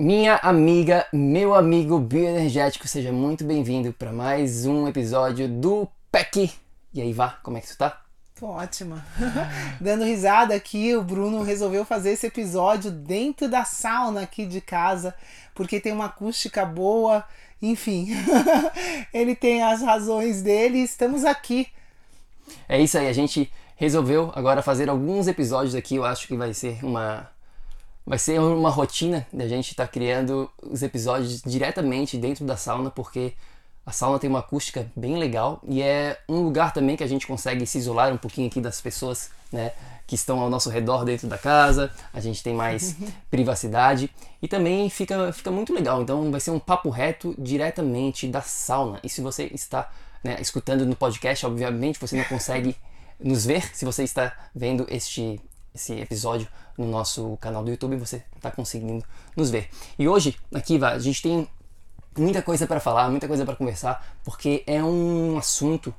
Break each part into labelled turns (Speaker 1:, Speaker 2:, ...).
Speaker 1: Minha amiga, meu amigo bioenergético, seja muito bem-vindo para mais um episódio do PEC. E aí, Vá, como é que tu tá?
Speaker 2: Tô ótima. Dando risada aqui, o Bruno resolveu fazer esse episódio dentro da sauna aqui de casa, porque tem uma acústica boa, enfim. Ele tem as razões dele, estamos aqui.
Speaker 1: É isso aí, a gente resolveu agora fazer alguns episódios aqui, eu acho que vai ser uma vai ser uma rotina da gente estar tá criando os episódios diretamente dentro da sauna, porque a sauna tem uma acústica bem legal e é um lugar também que a gente consegue se isolar um pouquinho aqui das pessoas, né, que estão ao nosso redor dentro da casa. A gente tem mais privacidade e também fica, fica muito legal. Então vai ser um papo reto diretamente da sauna. E se você está né, escutando no podcast, obviamente você não consegue nos ver. Se você está vendo este esse episódio no nosso canal do YouTube, você está conseguindo nos ver. E hoje, aqui, a gente tem muita coisa para falar, muita coisa para conversar, porque é um assunto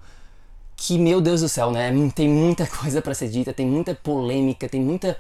Speaker 1: que, meu Deus do céu, né? Tem muita coisa para ser dita, tem muita polêmica, tem muita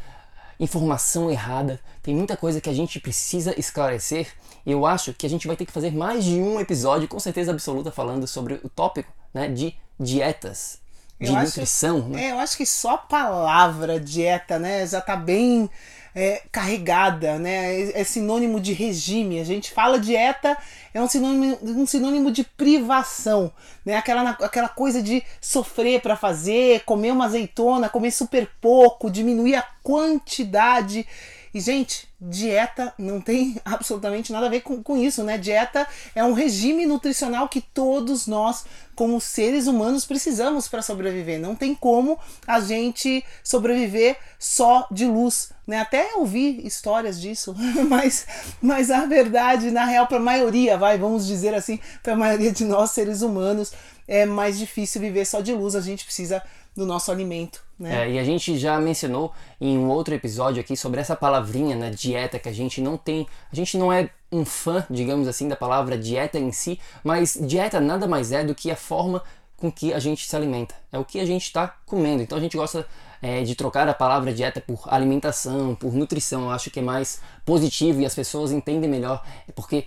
Speaker 1: informação errada, tem muita coisa que a gente precisa esclarecer. Eu acho que a gente vai ter que fazer mais de um episódio, com certeza absoluta, falando sobre o tópico né, de dietas de eu nutrição.
Speaker 2: Acho,
Speaker 1: né?
Speaker 2: É, eu acho que só a palavra dieta, né, já tá bem é, carregada, né? É sinônimo de regime. A gente fala dieta é um sinônimo, um sinônimo de privação, né? Aquela, aquela coisa de sofrer para fazer, comer uma azeitona, comer super pouco, diminuir a quantidade. E, gente, dieta não tem absolutamente nada a ver com, com isso, né? Dieta é um regime nutricional que todos nós, como seres humanos, precisamos para sobreviver. Não tem como a gente sobreviver só de luz, né? Até ouvi histórias disso, mas, mas a verdade, na real, para a maioria, vai, vamos dizer assim, para a maioria de nós, seres humanos, é mais difícil viver só de luz. A gente precisa do nosso alimento. Né?
Speaker 1: É, e a gente já mencionou em um outro episódio aqui sobre essa palavrinha, né, dieta, que a gente não tem, a gente não é um fã, digamos assim, da palavra dieta em si, mas dieta nada mais é do que a forma com que a gente se alimenta, é o que a gente está comendo. Então a gente gosta é, de trocar a palavra dieta por alimentação, por nutrição. Eu acho que é mais positivo e as pessoas entendem melhor, porque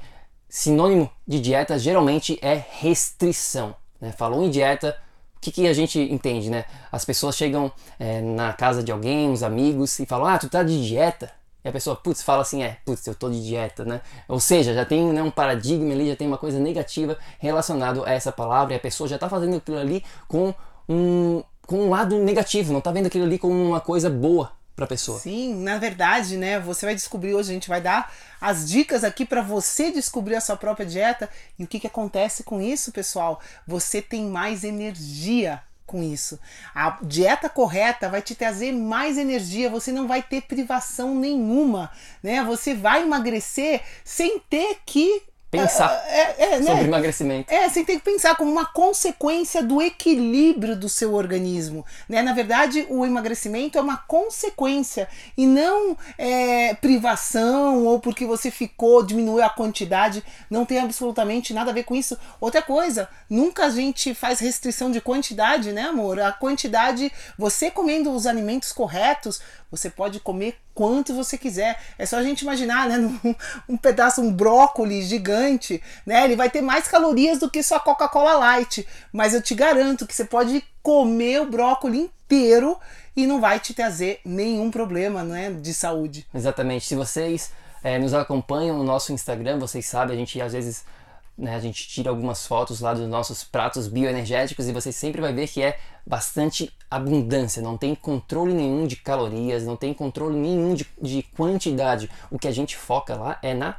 Speaker 1: sinônimo de dieta geralmente é restrição. Né? Falou em dieta, que, que a gente entende, né? As pessoas chegam é, na casa de alguém, uns amigos, e falam, ah, tu tá de dieta? E a pessoa, putz, fala assim, é, putz, eu tô de dieta, né? Ou seja, já tem né, um paradigma ali, já tem uma coisa negativa relacionado a essa palavra, e a pessoa já tá fazendo aquilo ali com um, com um lado negativo, não tá vendo aquilo ali como uma coisa boa para pessoa.
Speaker 2: Sim, na verdade, né? Você vai descobrir hoje, a gente vai dar as dicas aqui para você descobrir a sua própria dieta e o que, que acontece com isso, pessoal. Você tem mais energia com isso. A dieta correta vai te trazer mais energia, você não vai ter privação nenhuma, né? Você vai emagrecer sem ter que
Speaker 1: pensar é, é, é, né? sobre emagrecimento.
Speaker 2: É, você tem que pensar como uma consequência do equilíbrio do seu organismo. Né? Na verdade, o emagrecimento é uma consequência e não é, privação ou porque você ficou, diminuiu a quantidade. Não tem absolutamente nada a ver com isso. Outra coisa, nunca a gente faz restrição de quantidade, né, amor? A quantidade, você comendo os alimentos corretos, você pode comer quanto você quiser. É só a gente imaginar, né? Um, um pedaço, um brócolis gigante, né? Ele vai ter mais calorias do que só Coca-Cola Light. Mas eu te garanto que você pode comer o brócolis inteiro e não vai te trazer nenhum problema né, de saúde.
Speaker 1: Exatamente. Se vocês é, nos acompanham no nosso Instagram, vocês sabem, a gente às vezes né, a gente tira algumas fotos lá dos nossos pratos bioenergéticos e você sempre vai ver que é bastante abundância, não tem controle nenhum de calorias, não tem controle nenhum de, de quantidade. O que a gente foca lá é na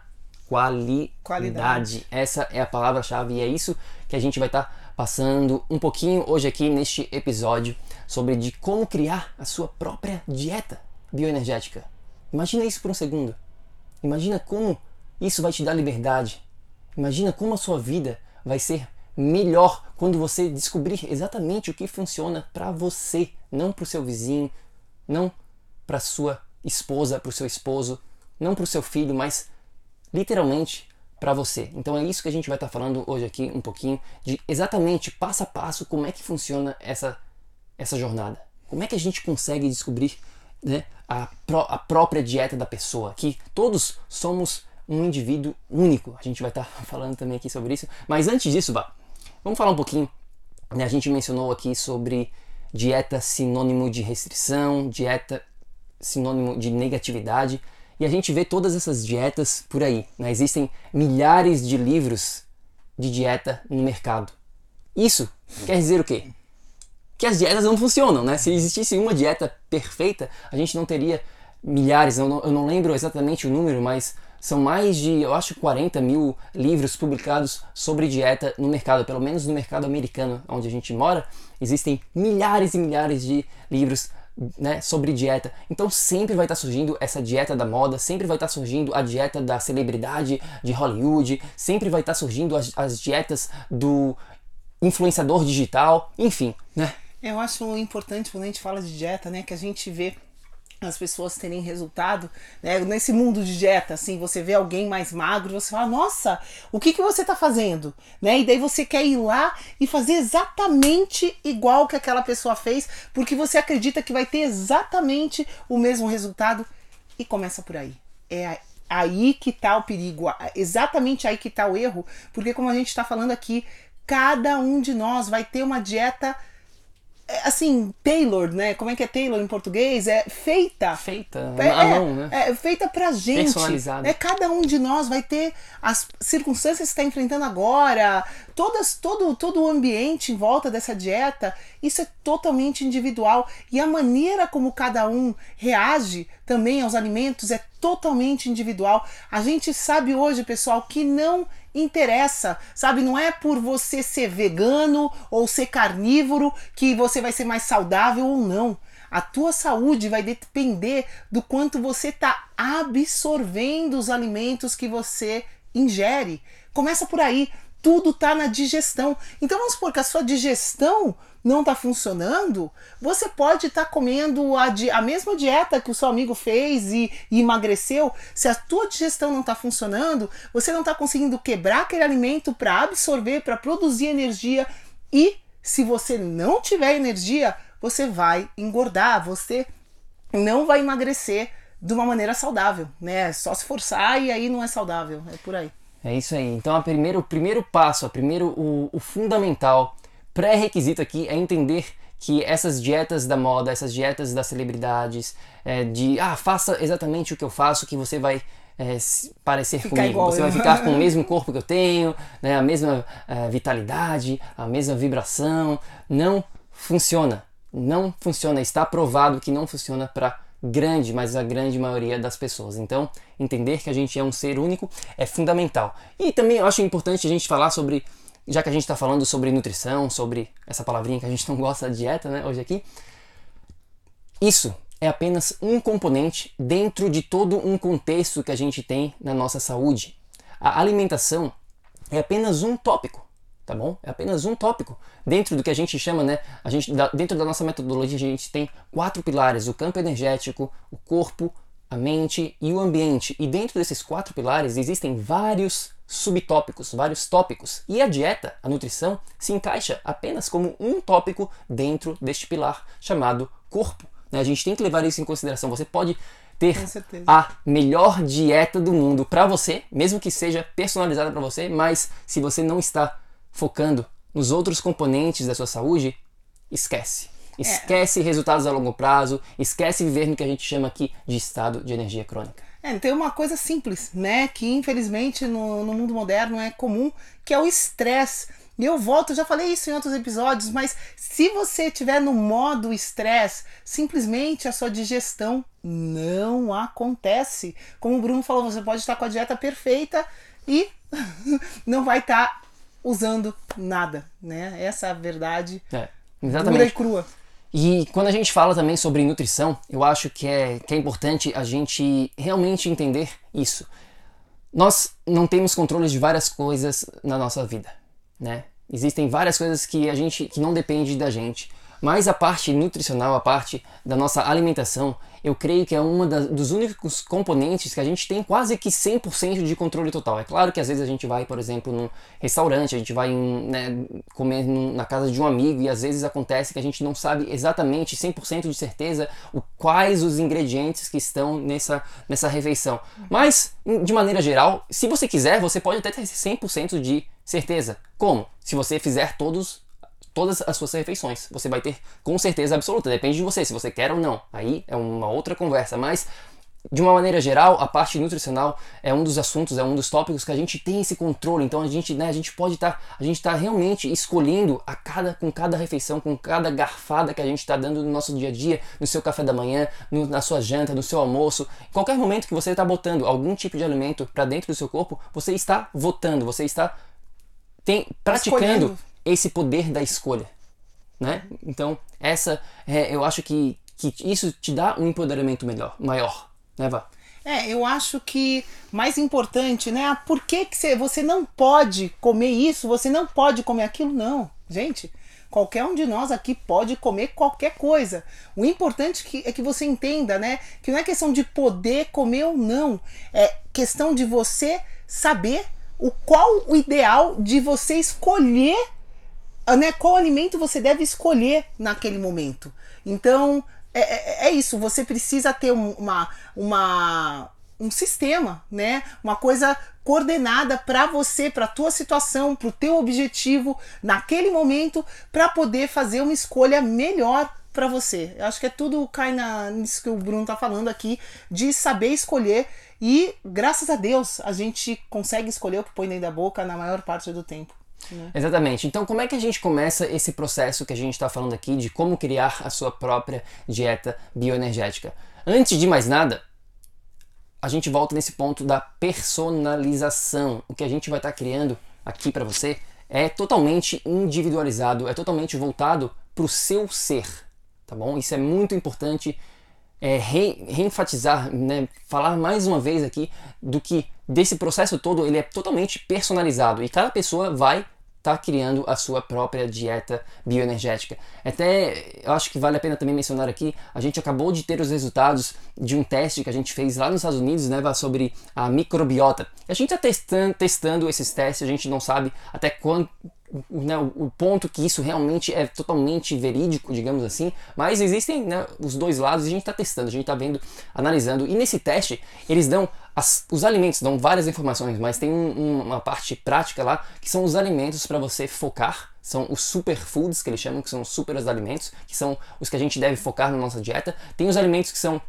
Speaker 1: qualidade. qualidade. Essa é a palavra-chave e é isso que a gente vai estar tá passando um pouquinho hoje aqui neste episódio sobre de como criar a sua própria dieta bioenergética. Imagina isso por um segundo. Imagina como isso vai te dar liberdade, Imagina como a sua vida vai ser melhor quando você descobrir exatamente o que funciona para você, não para o seu vizinho, não para sua esposa, para o seu esposo, não para o seu filho, mas literalmente para você. Então é isso que a gente vai estar tá falando hoje aqui um pouquinho de exatamente passo a passo como é que funciona essa essa jornada. Como é que a gente consegue descobrir né, a, pró a própria dieta da pessoa? Que todos somos um indivíduo único. A gente vai estar tá falando também aqui sobre isso. Mas antes disso, vá, vamos falar um pouquinho. Né? A gente mencionou aqui sobre dieta sinônimo de restrição, dieta sinônimo de negatividade. E a gente vê todas essas dietas por aí. Né? Existem milhares de livros de dieta no mercado. Isso quer dizer o quê? Que as dietas não funcionam, né? Se existisse uma dieta perfeita, a gente não teria milhares, eu não, eu não lembro exatamente o número, mas são mais de, eu acho, 40 mil livros publicados sobre dieta no mercado, pelo menos no mercado americano, onde a gente mora, existem milhares e milhares de livros né, sobre dieta. Então sempre vai estar tá surgindo essa dieta da moda, sempre vai estar tá surgindo a dieta da celebridade de Hollywood, sempre vai estar tá surgindo as, as dietas do influenciador digital, enfim, né?
Speaker 2: Eu acho importante quando a gente fala de dieta, né, que a gente vê as pessoas terem resultado, né? Nesse mundo de dieta, assim, você vê alguém mais magro, você fala, nossa, o que, que você está fazendo? Né? E daí você quer ir lá e fazer exatamente igual que aquela pessoa fez, porque você acredita que vai ter exatamente o mesmo resultado e começa por aí. É aí que está o perigo, exatamente aí que está o erro, porque como a gente está falando aqui, cada um de nós vai ter uma dieta assim, Taylor, né? Como é que é Taylor em português? É feita.
Speaker 1: Feita, é, a mão, né?
Speaker 2: É, é feita pra gente. Personalizada. É, cada um de nós vai ter as circunstâncias que está enfrentando agora, todas, todo, todo o ambiente em volta dessa dieta. Isso é totalmente individual. E a maneira como cada um reage também aos alimentos é totalmente individual. A gente sabe hoje, pessoal, que não interessa, sabe? Não é por você ser vegano ou ser carnívoro que você vai ser mais saudável ou não. A tua saúde vai depender do quanto você está absorvendo os alimentos que você ingere. Começa por aí. Tudo está na digestão. Então vamos supor que a sua digestão não está funcionando, você pode estar tá comendo a, a, mesma dieta que o seu amigo fez e, e emagreceu. Se a tua digestão não está funcionando, você não está conseguindo quebrar aquele alimento para absorver, para produzir energia. E se você não tiver energia, você vai engordar, você não vai emagrecer de uma maneira saudável, né? Só se forçar e aí não é saudável, é por aí.
Speaker 1: É isso aí. Então, a primeiro, o primeiro passo, a primeiro, o, o fundamental pré-requisito aqui é entender que essas dietas da moda, essas dietas das celebridades, é, de ah, faça exatamente o que eu faço, que você vai é, parecer Ficar comigo. Igual, você vai ficar com o mesmo corpo que eu tenho, né, a mesma é, vitalidade, a mesma vibração. Não funciona. Não funciona. Está provado que não funciona para grande, mas a grande maioria das pessoas. Então, entender que a gente é um ser único é fundamental. E também eu acho importante a gente falar sobre já que a gente está falando sobre nutrição, sobre essa palavrinha que a gente não gosta, dieta, né, hoje aqui, isso é apenas um componente dentro de todo um contexto que a gente tem na nossa saúde. A alimentação é apenas um tópico, tá bom? É apenas um tópico. Dentro do que a gente chama, né? A gente, dentro da nossa metodologia, a gente tem quatro pilares: o campo energético, o corpo, a mente e o ambiente. E dentro desses quatro pilares existem vários subtópicos, vários tópicos. E a dieta, a nutrição, se encaixa apenas como um tópico dentro deste pilar chamado corpo. Né? A gente tem que levar isso em consideração. Você pode ter a melhor dieta do mundo para você, mesmo que seja personalizada para você, mas se você não está focando nos outros componentes da sua saúde, esquece. É. Esquece é. resultados a longo prazo, esquece viver no que a gente chama aqui de estado de energia crônica.
Speaker 2: É, tem uma coisa simples, né? Que infelizmente no, no mundo moderno é comum, que é o estresse. E eu volto, já falei isso em outros episódios, mas se você estiver no modo estresse, simplesmente a sua digestão não acontece. Como o Bruno falou, você pode estar com a dieta perfeita e não vai estar usando nada, né? Essa é a verdade
Speaker 1: é, exatamente.
Speaker 2: dura e crua.
Speaker 1: E quando a gente fala também sobre nutrição, eu acho que é, que é importante a gente realmente entender isso. Nós não temos controle de várias coisas na nossa vida, né? Existem várias coisas que a gente que não depende da gente. Mas a parte nutricional, a parte da nossa alimentação, eu creio que é uma dos únicos componentes que a gente tem quase que 100% de controle total. É claro que às vezes a gente vai, por exemplo, num restaurante, a gente vai né, comer na casa de um amigo e às vezes acontece que a gente não sabe exatamente 100% de certeza o, quais os ingredientes que estão nessa, nessa refeição. Mas, de maneira geral, se você quiser, você pode até ter 100% de certeza. Como? Se você fizer todos todas as suas refeições. Você vai ter com certeza absoluta, depende de você, se você quer ou não. Aí é uma outra conversa, mas de uma maneira geral, a parte nutricional é um dos assuntos, é um dos tópicos que a gente tem esse controle. Então a gente, né, a gente pode estar, tá, a gente está realmente escolhendo a cada, com cada refeição, com cada garfada que a gente está dando no nosso dia a dia, no seu café da manhã, no, na sua janta, no seu almoço, em qualquer momento que você está botando algum tipo de alimento para dentro do seu corpo, você está votando, você está tem, praticando Escolhendo esse poder da escolha, né? Então, essa, é, eu acho que, que isso te dá um empoderamento melhor, maior, né, Vá?
Speaker 2: É, eu acho que mais importante, né? Ah, por que, que você, você não pode comer isso, você não pode comer aquilo? Não, gente. Qualquer um de nós aqui pode comer qualquer coisa. O importante que, é que você entenda, né? Que não é questão de poder comer ou não. É questão de você saber o qual o ideal de você escolher né, qual alimento você deve escolher naquele momento. Então, é, é, é isso, você precisa ter uma, uma, um sistema, né? Uma coisa coordenada para você, para tua situação, para o teu objetivo naquele momento, para poder fazer uma escolha melhor para você. Eu acho que é tudo cai na, nisso que o Bruno tá falando aqui, de saber escolher e graças a Deus a gente consegue escolher o que põe dentro da boca na maior parte do tempo.
Speaker 1: Né? Exatamente. Então, como é que a gente começa esse processo que a gente está falando aqui de como criar a sua própria dieta bioenergética? Antes de mais nada, a gente volta nesse ponto da personalização. O que a gente vai estar tá criando aqui para você é totalmente individualizado, é totalmente voltado para o seu ser, tá bom? Isso é muito importante é, re, reenfatizar, né, falar mais uma vez aqui do que desse processo todo ele é totalmente personalizado e cada pessoa vai está criando a sua própria dieta bioenergética. Até eu acho que vale a pena também mencionar aqui, a gente acabou de ter os resultados de um teste que a gente fez lá nos Estados Unidos, né, sobre a microbiota. A gente está testando, testando esses testes, a gente não sabe até quando né, o ponto que isso realmente é totalmente verídico, digamos assim, mas existem né, os dois lados e a gente está testando, a gente está vendo, analisando. E nesse teste, eles dão as, os alimentos, dão várias informações, mas tem um, uma parte prática lá que são os alimentos para você focar. São os superfoods que eles chamam, que são os super alimentos, que são os que a gente deve focar na nossa dieta. Tem os alimentos que são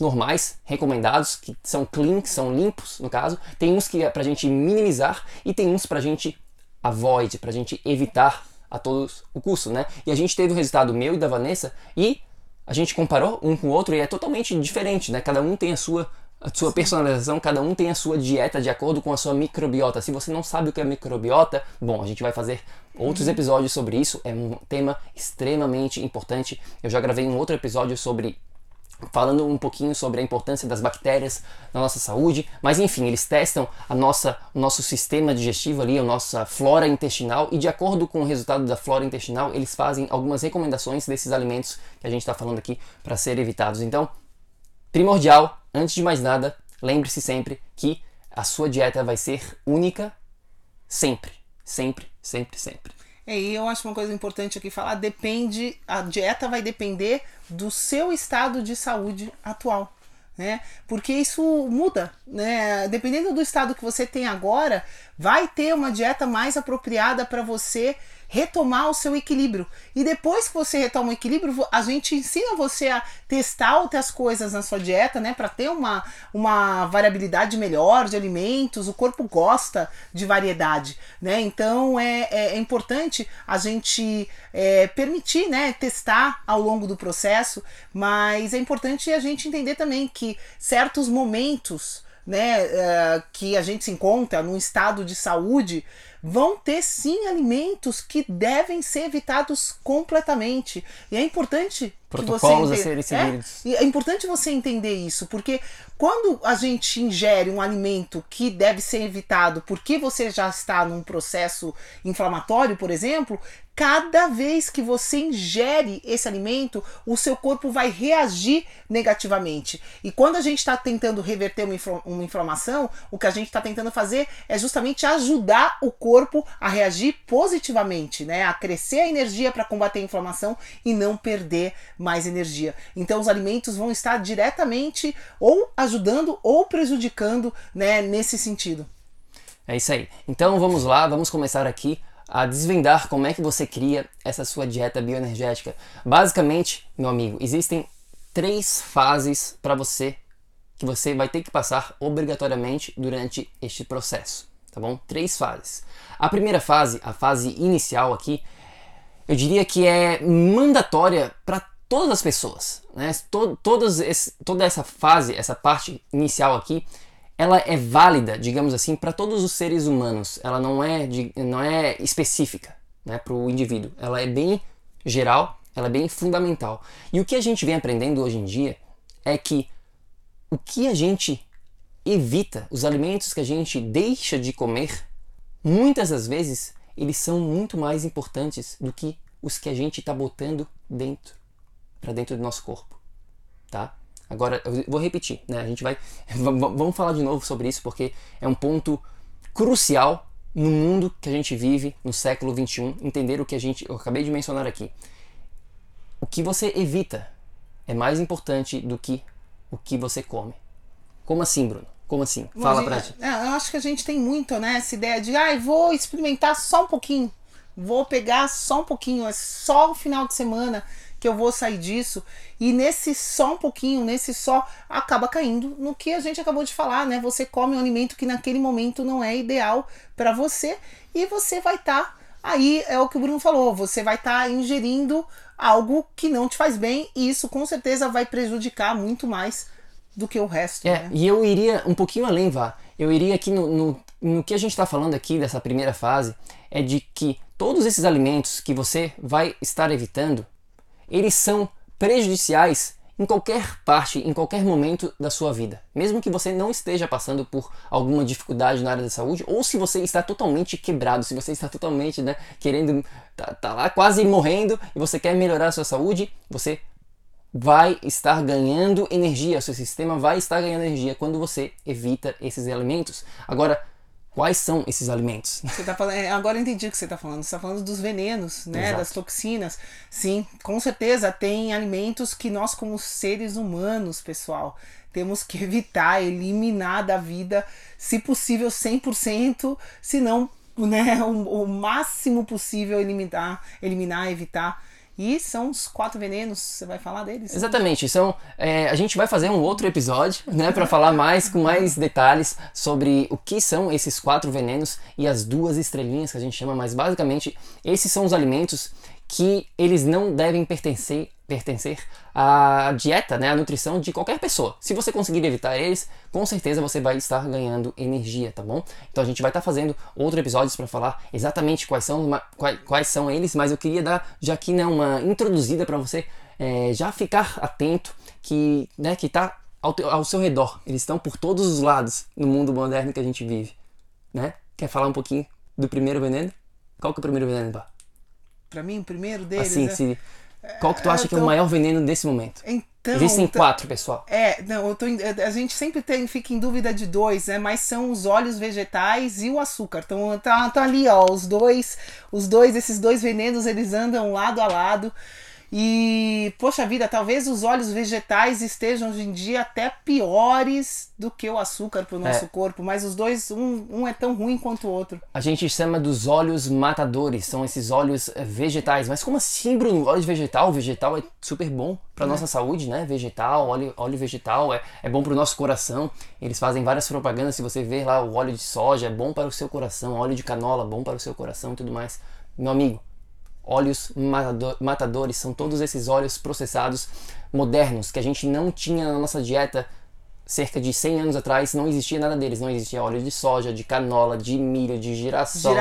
Speaker 1: normais, recomendados, que são clean, que são limpos, no caso. Tem uns que é pra gente minimizar e tem uns pra gente avoid, pra gente evitar a todos o custo, né? E a gente teve o resultado meu e da Vanessa e a gente comparou um com o outro e é totalmente diferente, né? Cada um tem a sua a sua personalização, cada um tem a sua dieta de acordo com a sua microbiota. Se você não sabe o que é microbiota, bom, a gente vai fazer outros episódios sobre isso. É um tema extremamente importante. Eu já gravei um outro episódio sobre falando um pouquinho sobre a importância das bactérias na nossa saúde, mas enfim, eles testam a nossa, o nosso sistema digestivo ali, a nossa flora intestinal e de acordo com o resultado da flora intestinal, eles fazem algumas recomendações desses alimentos que a gente está falando aqui para serem evitados. Então, primordial, antes de mais nada, lembre-se sempre que a sua dieta vai ser única sempre, sempre, sempre, sempre.
Speaker 2: É, e eu acho uma coisa importante aqui falar, depende, a dieta vai depender do seu estado de saúde atual. né? Porque isso muda, né? Dependendo do estado que você tem agora, vai ter uma dieta mais apropriada para você retomar o seu equilíbrio. E depois que você retoma o equilíbrio, a gente ensina você a testar outras coisas na sua dieta, né, para ter uma, uma variabilidade melhor de alimentos. O corpo gosta de variedade, né? Então é, é, é importante a gente é, permitir, né, testar ao longo do processo, mas é importante a gente entender também que certos momentos né, uh, que a gente se encontra num estado de saúde vão ter sim alimentos que devem ser evitados completamente. E é importante
Speaker 1: Protocolos a serem
Speaker 2: é, seguidos. É, é importante você entender isso, porque quando a gente ingere um alimento que deve ser evitado porque você já está num processo inflamatório, por exemplo, cada vez que você ingere esse alimento, o seu corpo vai reagir negativamente. E quando a gente está tentando reverter uma inflamação, o que a gente está tentando fazer é justamente ajudar o corpo a reagir positivamente, né? A crescer a energia para combater a inflamação e não perder mais energia. Então os alimentos vão estar diretamente ou ajudando ou prejudicando, né, nesse sentido.
Speaker 1: É isso aí. Então vamos lá, vamos começar aqui a desvendar como é que você cria essa sua dieta bioenergética. Basicamente, meu amigo, existem três fases para você que você vai ter que passar obrigatoriamente durante este processo, tá bom? Três fases. A primeira fase, a fase inicial aqui, eu diria que é mandatória para todas as pessoas, né? Todas esse, toda essa fase, essa parte inicial aqui, ela é válida, digamos assim, para todos os seres humanos. Ela não é, de, não é específica né, para o indivíduo. Ela é bem geral, ela é bem fundamental. E o que a gente vem aprendendo hoje em dia é que o que a gente evita, os alimentos que a gente deixa de comer, muitas das vezes eles são muito mais importantes do que os que a gente está botando dentro, para dentro do nosso corpo, tá? Agora, eu vou repetir, né? A gente vai. Vamos falar de novo sobre isso porque é um ponto crucial no mundo que a gente vive no século 21. Entender o que a gente. Eu acabei de mencionar aqui. O que você evita é mais importante do que o que você come. Como assim, Bruno? Como assim? Fala pra gente.
Speaker 2: É, eu acho que a gente tem muito, né? Essa ideia de, ah, vou experimentar só um pouquinho. Vou pegar só um pouquinho, é só o final de semana que eu vou sair disso. E nesse só um pouquinho, nesse só, acaba caindo no que a gente acabou de falar, né? Você come um alimento que naquele momento não é ideal para você e você vai estar. Tá, aí é o que o Bruno falou, você vai estar tá ingerindo algo que não te faz bem e isso com certeza vai prejudicar muito mais do que o resto.
Speaker 1: É,
Speaker 2: né?
Speaker 1: e eu iria um pouquinho além, Vá. Eu iria aqui no, no, no que a gente está falando aqui dessa primeira fase, é de que todos esses alimentos que você vai estar evitando, eles são prejudiciais em qualquer parte, em qualquer momento da sua vida. Mesmo que você não esteja passando por alguma dificuldade na área da saúde, ou se você está totalmente quebrado, se você está totalmente né, querendo, tá, tá lá quase morrendo e você quer melhorar a sua saúde, você vai estar ganhando energia, seu sistema vai estar ganhando energia quando você evita esses alimentos. Agora, Quais são esses alimentos?
Speaker 2: Você tá falando, é, agora eu entendi o que você está falando. Você está falando dos venenos, né? Das toxinas. Sim, com certeza tem alimentos que nós, como seres humanos, pessoal, temos que evitar, eliminar da vida, se possível 100%, se não, né, o, o máximo possível eliminar, eliminar, evitar. E são os quatro venenos, você vai falar deles?
Speaker 1: Exatamente, são, é, a gente vai fazer um outro episódio, né, para falar mais com mais detalhes sobre o que são esses quatro venenos e as duas estrelinhas que a gente chama, mas basicamente esses são os alimentos que eles não devem pertencer, pertencer à dieta, né, à nutrição de qualquer pessoa. Se você conseguir evitar eles, com certeza você vai estar ganhando energia, tá bom? Então a gente vai estar fazendo outro episódio para falar exatamente quais são, quais, quais, são eles, mas eu queria dar já aqui né, uma introduzida para você é, já ficar atento que né, que está ao, ao seu redor. Eles estão por todos os lados no mundo moderno que a gente vive, né? Quer falar um pouquinho do primeiro veneno? Qual que é o primeiro veneno, Bah?
Speaker 2: Para mim, o primeiro deles.
Speaker 1: Assim, é... se... Qual que tu acha então, que é o maior veneno desse momento? Então, Existem então, quatro, pessoal.
Speaker 2: É, não, eu tô, a gente sempre tem, fica em dúvida de dois, né? Mas são os óleos vegetais e o açúcar. Então tá, tá ali, ó, os dois, os dois, esses dois venenos, eles andam lado a lado. E, poxa vida, talvez os óleos vegetais estejam hoje em dia até piores do que o açúcar para o nosso é. corpo, mas os dois, um, um é tão ruim quanto o outro.
Speaker 1: A gente chama dos óleos matadores, são esses óleos eh, vegetais. Mas como assim, Bruno? Óleo vegetal? Vegetal é super bom para é. nossa saúde, né? Vegetal, óleo, óleo vegetal é, é bom para o nosso coração. Eles fazem várias propagandas, se você ver lá, o óleo de soja é bom para o seu coração, óleo de canola bom para o seu coração e tudo mais. Meu amigo, óleos matadores, são todos esses óleos processados modernos que a gente não tinha na nossa dieta cerca de 100 anos atrás não existia nada deles. Não existia óleo de soja, de canola, de milho, de girassol,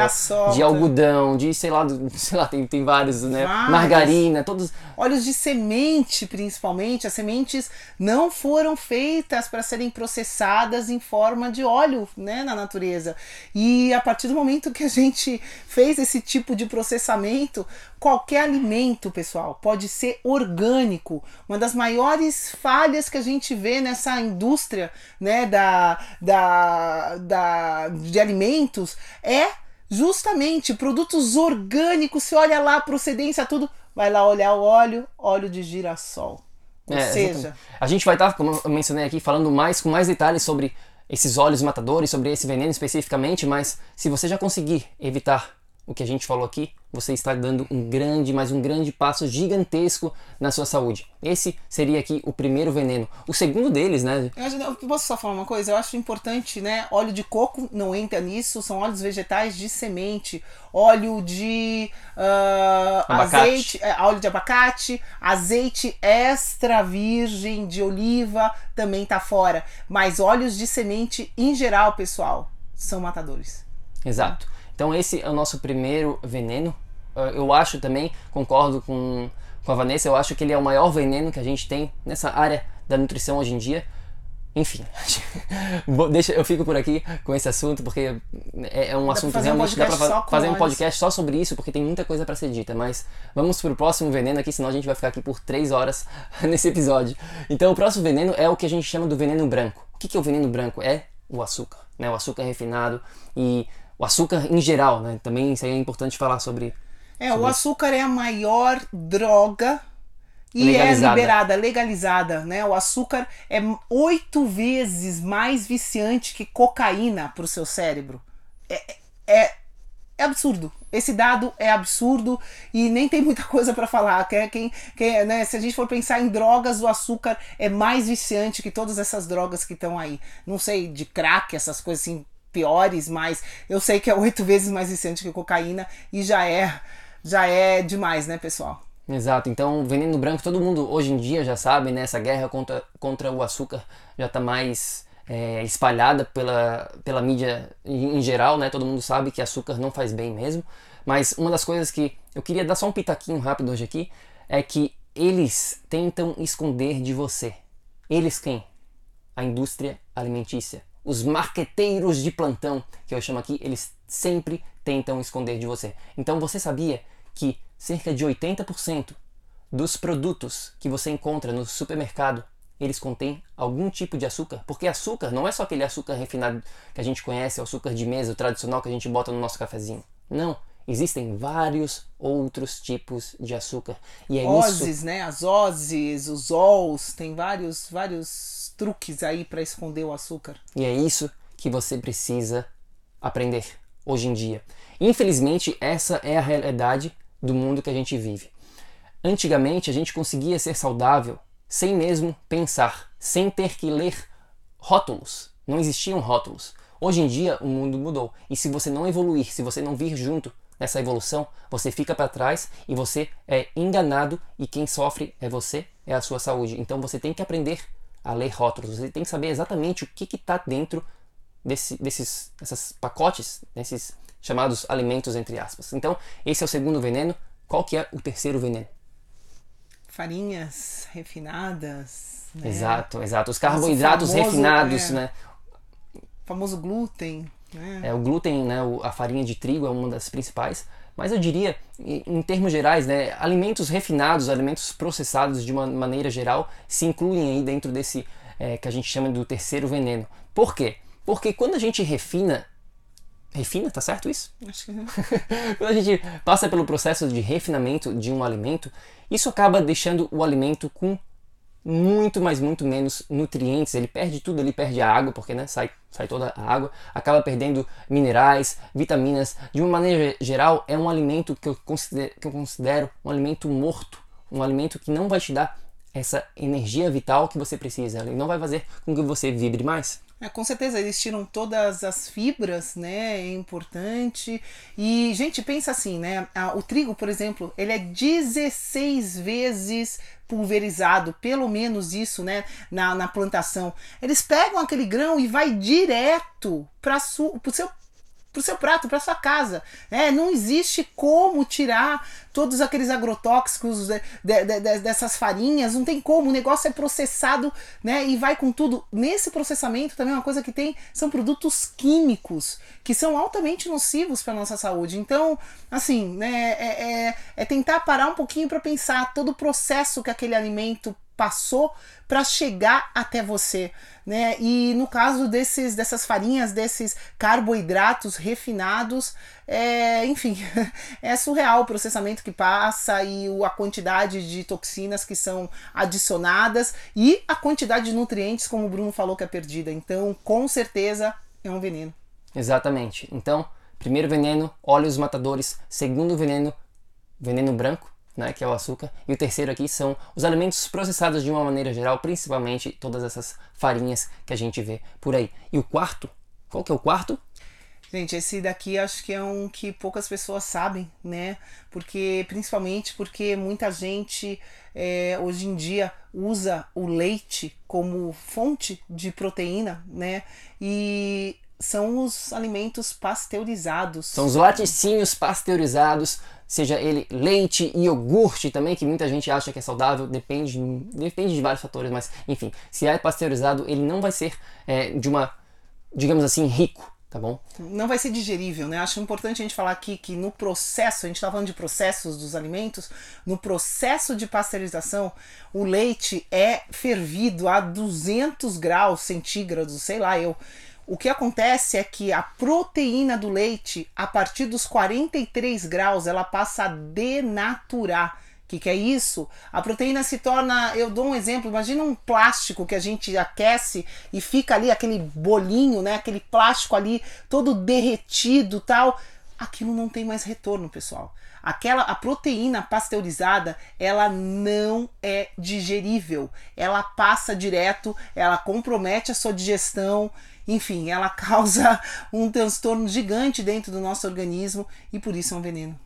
Speaker 1: de algodão, de sei lá, sei lá, tem, tem vários, né? Vários. Margarina, todos.
Speaker 2: Óleos de semente, principalmente. As sementes não foram feitas para serem processadas em forma de óleo, né, na natureza. E a partir do momento que a gente fez esse tipo de processamento, qualquer alimento, pessoal, pode ser orgânico. Uma das maiores falhas que a gente vê nessa indústria né, da, da, da, de alimentos é justamente produtos orgânicos. Você olha lá a procedência, tudo, vai lá olhar o óleo, óleo de girassol. Ou é, seja, exatamente.
Speaker 1: a gente vai estar, como eu mencionei aqui, falando mais com mais detalhes sobre esses óleos matadores, sobre esse veneno especificamente, mas se você já conseguir evitar o que a gente falou aqui, você está dando um grande, mas um grande passo gigantesco na sua saúde. Esse seria aqui o primeiro veneno. O segundo deles, né?
Speaker 2: Eu posso só falar uma coisa? Eu acho importante, né? Óleo de coco não entra nisso, são óleos vegetais de semente, óleo de uh, azeite, é, óleo de abacate, azeite extra virgem de oliva também tá fora. Mas óleos de semente em geral, pessoal, são matadores.
Speaker 1: Exato. Então esse é o nosso primeiro veneno. Ah, eu acho também, concordo com, com a Vanessa, eu acho que ele é o maior veneno que a gente tem nessa área da nutrição hoje em dia. Enfim, deixa, eu fico por aqui com esse assunto porque é, é um dá assunto realmente um dá pra fazer um podcast só sobre isso porque tem muita coisa para ser dita. Mas vamos pro próximo veneno aqui, senão a gente vai ficar aqui por três horas nesse episódio. Então o próximo veneno é o que a gente chama do veneno branco. O que, que é o veneno branco? É o açúcar, né? O açúcar refinado e o açúcar em geral, né? Também isso aí é importante falar sobre.
Speaker 2: É, sobre o açúcar isso. é a maior droga e é legalizada. é liberada, legalizada, né? O açúcar é oito vezes mais viciante que cocaína para o seu cérebro. É, é, é, absurdo. Esse dado é absurdo e nem tem muita coisa para falar. Quem, quem, né? Se a gente for pensar em drogas, o açúcar é mais viciante que todas essas drogas que estão aí. Não sei, de crack, essas coisas assim piores, mas eu sei que é oito vezes mais viciante que cocaína e já é já é demais, né, pessoal?
Speaker 1: Exato, então veneno branco, todo mundo hoje em dia já sabe, né? Essa guerra contra, contra o açúcar já está mais é, espalhada pela, pela mídia em, em, geral, né? Todo mundo sabe que açúcar não faz bem mesmo. Mas uma das coisas que eu queria dar só um pitaquinho rápido hoje aqui é que eles tentam esconder de você. Eles quem? A indústria alimentícia os marqueteiros de plantão, que eu chamo aqui, eles sempre tentam esconder de você. Então você sabia que cerca de 80% dos produtos que você encontra no supermercado, eles contêm algum tipo de açúcar? Porque açúcar não é só aquele açúcar refinado que a gente conhece, o açúcar de mesa, o tradicional que a gente bota no nosso cafezinho. Não, existem vários outros tipos de açúcar.
Speaker 2: E é ozes, isso... né? As ozes, os ols, tem vários, vários truques aí para esconder o açúcar.
Speaker 1: E é isso que você precisa aprender hoje em dia. Infelizmente, essa é a realidade do mundo que a gente vive. Antigamente, a gente conseguia ser saudável sem mesmo pensar, sem ter que ler rótulos. Não existiam rótulos. Hoje em dia, o mundo mudou. E se você não evoluir, se você não vir junto nessa evolução, você fica para trás e você é enganado e quem sofre é você, é a sua saúde. Então você tem que aprender a ler rótulos. Você tem que saber exatamente o que está dentro desse, desses, desses pacotes, desses chamados alimentos entre aspas. Então, esse é o segundo veneno. Qual que é o terceiro veneno?
Speaker 2: Farinhas refinadas.
Speaker 1: Né? Exato, exato. Os carboidratos famoso, refinados, é, né?
Speaker 2: famoso glúten. Né?
Speaker 1: É, o glúten, né, a farinha de trigo é uma das principais. Mas eu diria, em termos gerais, né, alimentos refinados, alimentos processados de uma maneira geral, se incluem aí dentro desse é, que a gente chama do terceiro veneno. Por quê? Porque quando a gente refina refina, tá certo isso?
Speaker 2: Acho que
Speaker 1: Quando a gente passa pelo processo de refinamento de um alimento, isso acaba deixando o alimento com muito, mas muito menos nutrientes. Ele perde tudo, ele perde a água, porque né, sai, sai toda a água, acaba perdendo minerais, vitaminas. De uma maneira geral, é um alimento que eu considero, que eu considero um alimento morto, um alimento que não vai te dar essa energia vital que você precisa. Ele não vai fazer com que você vibre mais.
Speaker 2: É, com certeza, eles tiram todas as fibras, né? É importante. E, gente, pensa assim, né? O trigo, por exemplo, ele é 16 vezes pulverizado, pelo menos isso, né? Na, na plantação. Eles pegam aquele grão e vai direto para o seu para o seu prato, para sua casa. É, não existe como tirar todos aqueles agrotóxicos de, de, de, dessas farinhas, não tem como. O negócio é processado, né? E vai com tudo. Nesse processamento também uma coisa que tem são produtos químicos que são altamente nocivos para nossa saúde. Então, assim, né? É, é, tentar parar um pouquinho para pensar todo o processo que aquele alimento passou para chegar até você, né? E no caso desses dessas farinhas, desses carboidratos refinados, é, enfim, é surreal o processamento que passa e a quantidade de toxinas que são adicionadas e a quantidade de nutrientes, como o Bruno falou, que é perdida. Então, com certeza é um veneno.
Speaker 1: Exatamente. Então, primeiro veneno, óleos matadores. Segundo veneno, veneno branco né, que é o açúcar, e o terceiro aqui são os alimentos processados de uma maneira geral, principalmente todas essas farinhas que a gente vê por aí. E o quarto, qual que é o quarto?
Speaker 2: Gente, esse daqui acho que é um que poucas pessoas sabem, né? Porque principalmente porque muita gente é, hoje em dia usa o leite como fonte de proteína, né? E são os alimentos pasteurizados.
Speaker 1: São os laticínios pasteurizados, seja ele leite, iogurte também, que muita gente acha que é saudável, depende, depende de vários fatores, mas enfim, se é pasteurizado, ele não vai ser é, de uma, digamos assim, rico. Tá bom?
Speaker 2: Não vai ser digerível, né? Acho importante a gente falar aqui que no processo, a gente está falando de processos dos alimentos, no processo de pasteurização, o leite é fervido a 200 graus centígrados, sei lá, eu o que acontece é que a proteína do leite, a partir dos 43 graus, ela passa a denaturar. O que, que é isso? A proteína se torna. Eu dou um exemplo. Imagina um plástico que a gente aquece e fica ali aquele bolinho, né? Aquele plástico ali todo derretido, tal. Aquilo não tem mais retorno, pessoal. Aquela a proteína pasteurizada, ela não é digerível. Ela passa direto, ela compromete a sua digestão enfim, ela causa um transtorno gigante dentro do nosso organismo e por isso é um veneno.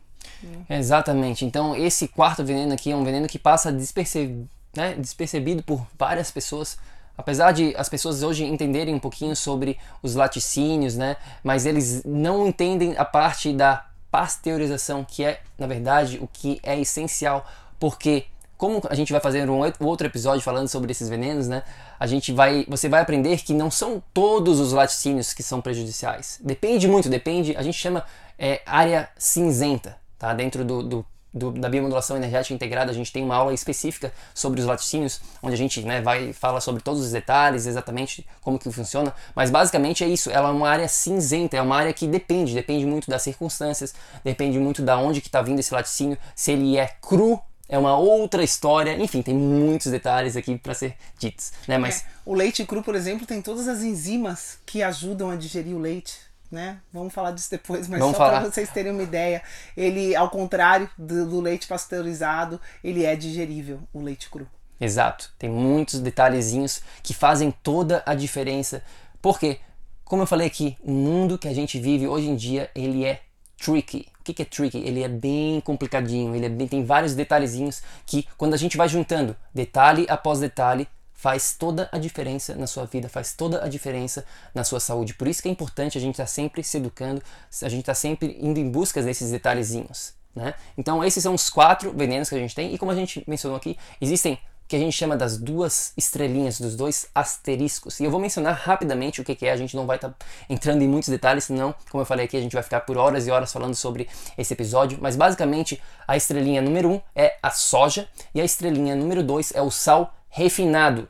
Speaker 1: Exatamente. Então, esse quarto veneno aqui é um veneno que passa despercebido, né, despercebido por várias pessoas. Apesar de as pessoas hoje entenderem um pouquinho sobre os laticínios, né, mas eles não entendem a parte da pasteurização, que é, na verdade, o que é essencial, porque como a gente vai fazer um outro episódio falando sobre esses venenos, né? A gente vai, você vai aprender que não são todos os laticínios que são prejudiciais. Depende muito, depende. A gente chama é, área cinzenta, tá? Dentro do, do, do, da biomodulação energética integrada, a gente tem uma aula específica sobre os laticínios, onde a gente né, vai fala sobre todos os detalhes, exatamente como que funciona. Mas basicamente é isso. Ela é uma área cinzenta, é uma área que depende, depende muito das circunstâncias, depende muito da onde que está vindo esse laticínio, se ele é cru é uma outra história. Enfim, tem muitos detalhes aqui para ser ditos, né? Mas
Speaker 2: é, o leite cru, por exemplo, tem todas as enzimas que ajudam a digerir o leite. Né? Vamos falar disso depois, mas Vamos só para vocês terem uma ideia, ele, ao contrário do, do leite pasteurizado, ele é digerível, o leite cru.
Speaker 1: Exato. Tem muitos detalhezinhos que fazem toda a diferença. Porque, como eu falei aqui, o mundo que a gente vive hoje em dia, ele é tricky. O que, é tricky? Ele é bem complicadinho, ele é bem, tem vários detalhezinhos que quando a gente vai juntando detalhe após detalhe, faz toda a diferença na sua vida, faz toda a diferença na sua saúde. Por isso que é importante a gente estar tá sempre se educando, a gente estar tá sempre indo em busca desses detalhezinhos. Né? Então esses são os quatro venenos que a gente tem e como a gente mencionou aqui, existem que a gente chama das duas estrelinhas, dos dois asteriscos. E eu vou mencionar rapidamente o que, que é, a gente não vai estar tá entrando em muitos detalhes, senão, como eu falei aqui, a gente vai ficar por horas e horas falando sobre esse episódio. Mas basicamente, a estrelinha número 1 um é a soja e a estrelinha número 2 é o sal refinado.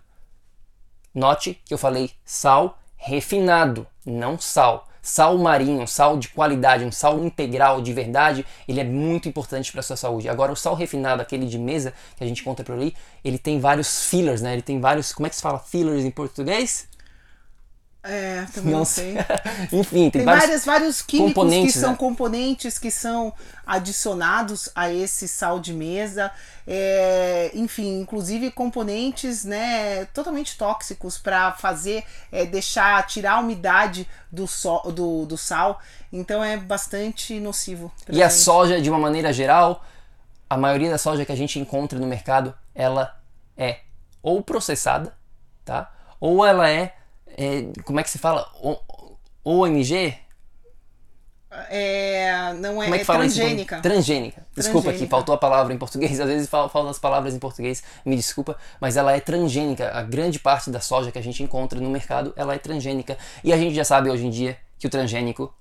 Speaker 1: Note que eu falei sal refinado, não sal. sal marinho, sal de qualidade, um sal integral de verdade, ele é muito importante para sua saúde. Agora o sal refinado, aquele de mesa que a gente encontra por ali, ele tem vários fillers, né? Ele tem vários, como é que se fala fillers em português?
Speaker 2: É, também não, sei.
Speaker 1: Enfim, tem,
Speaker 2: tem
Speaker 1: vários,
Speaker 2: vários, vários químicos
Speaker 1: componentes,
Speaker 2: que são
Speaker 1: né?
Speaker 2: componentes que são adicionados a esse sal de mesa. É, enfim, inclusive componentes né, totalmente tóxicos para fazer, é, deixar, tirar a umidade do, so, do, do sal. Então é bastante nocivo.
Speaker 1: E a
Speaker 2: gente.
Speaker 1: soja, de uma maneira geral, a maioria da soja que a gente encontra no mercado, ela é ou processada, tá? Ou ela é é, como é que se fala? O, OMG?
Speaker 2: É, não é,
Speaker 1: como é, que
Speaker 2: é
Speaker 1: fala
Speaker 2: transgênica.
Speaker 1: Isso? Transgênica. Desculpa
Speaker 2: Transgênica.
Speaker 1: aqui, faltou a palavra em português. Às vezes faltam as palavras em português, me desculpa. Mas ela é transgênica. A grande parte da soja que a gente encontra no mercado, ela é transgênica. E a gente já sabe hoje em dia que o transgênico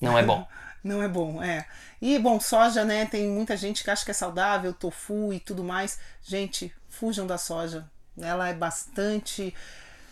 Speaker 1: não é bom.
Speaker 2: não é bom, é. E, bom, soja, né? Tem muita gente que acha que é saudável, tofu e tudo mais. Gente, fujam da soja. Ela é bastante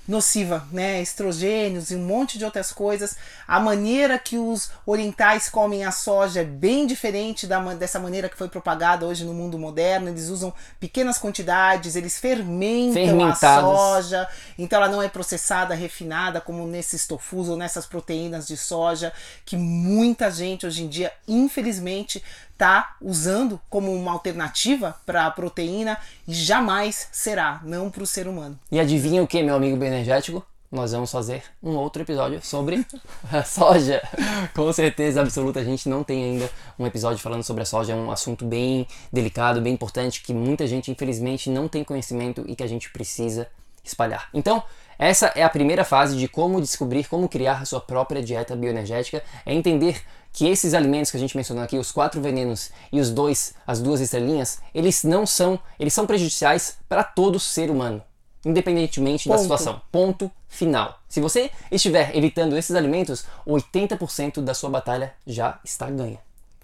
Speaker 2: nociva, né? Estrogênios e um monte de outras coisas. A maneira que os orientais comem a soja é bem diferente da, dessa maneira que foi propagada hoje no mundo moderno. Eles usam pequenas quantidades, eles fermentam a soja, então ela não é processada, refinada, como nesses tofus ou nessas proteínas de soja, que muita gente hoje em dia, infelizmente, está usando como uma alternativa para a proteína e jamais será, não para o ser humano.
Speaker 1: E adivinha o que, meu amigo bioenergético? Nós vamos fazer um outro episódio sobre a soja. Com certeza absoluta, a gente não tem ainda um episódio falando sobre a soja. É um assunto bem delicado, bem importante, que muita gente, infelizmente, não tem conhecimento e que a gente precisa espalhar. Então, essa é a primeira fase de como descobrir, como criar a sua própria dieta bioenergética, é entender que esses alimentos que a gente mencionou aqui, os quatro venenos e os dois, as duas estrelinhas, eles não são, eles são prejudiciais para todo ser humano, independentemente
Speaker 2: Ponto.
Speaker 1: da situação. Ponto final. Se você estiver evitando esses alimentos, 80% da sua batalha já está ganha.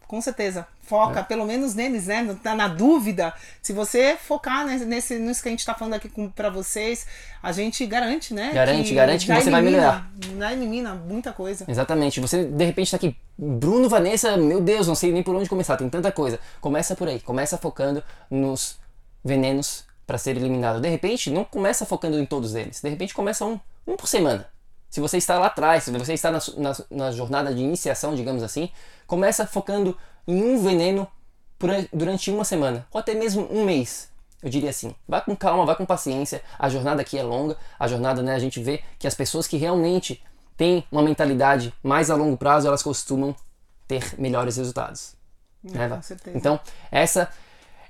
Speaker 2: Com certeza. Foca, é. pelo menos neles, né? Tá na dúvida. Se você focar nesse, nesse nisso que a gente está falando aqui para vocês, a gente garante, né?
Speaker 1: Garante, que garante que você
Speaker 2: elimina,
Speaker 1: vai melhorar.
Speaker 2: Já elimina muita coisa.
Speaker 1: Exatamente. Você de repente está aqui, Bruno, Vanessa, meu Deus, não sei nem por onde começar, tem tanta coisa. Começa por aí, começa focando nos venenos para ser eliminado. De repente, não começa focando em todos eles. De repente, começa um, um por semana. Se você está lá atrás, se você está na, na, na jornada de iniciação, digamos assim, começa focando em um veneno por, durante uma semana, ou até mesmo um mês. Eu diria assim, vá com calma, vá com paciência. A jornada aqui é longa, a jornada, né, a gente vê que as pessoas que realmente têm uma mentalidade mais a longo prazo, elas costumam ter melhores resultados.
Speaker 2: É, né, com certeza.
Speaker 1: Então, essa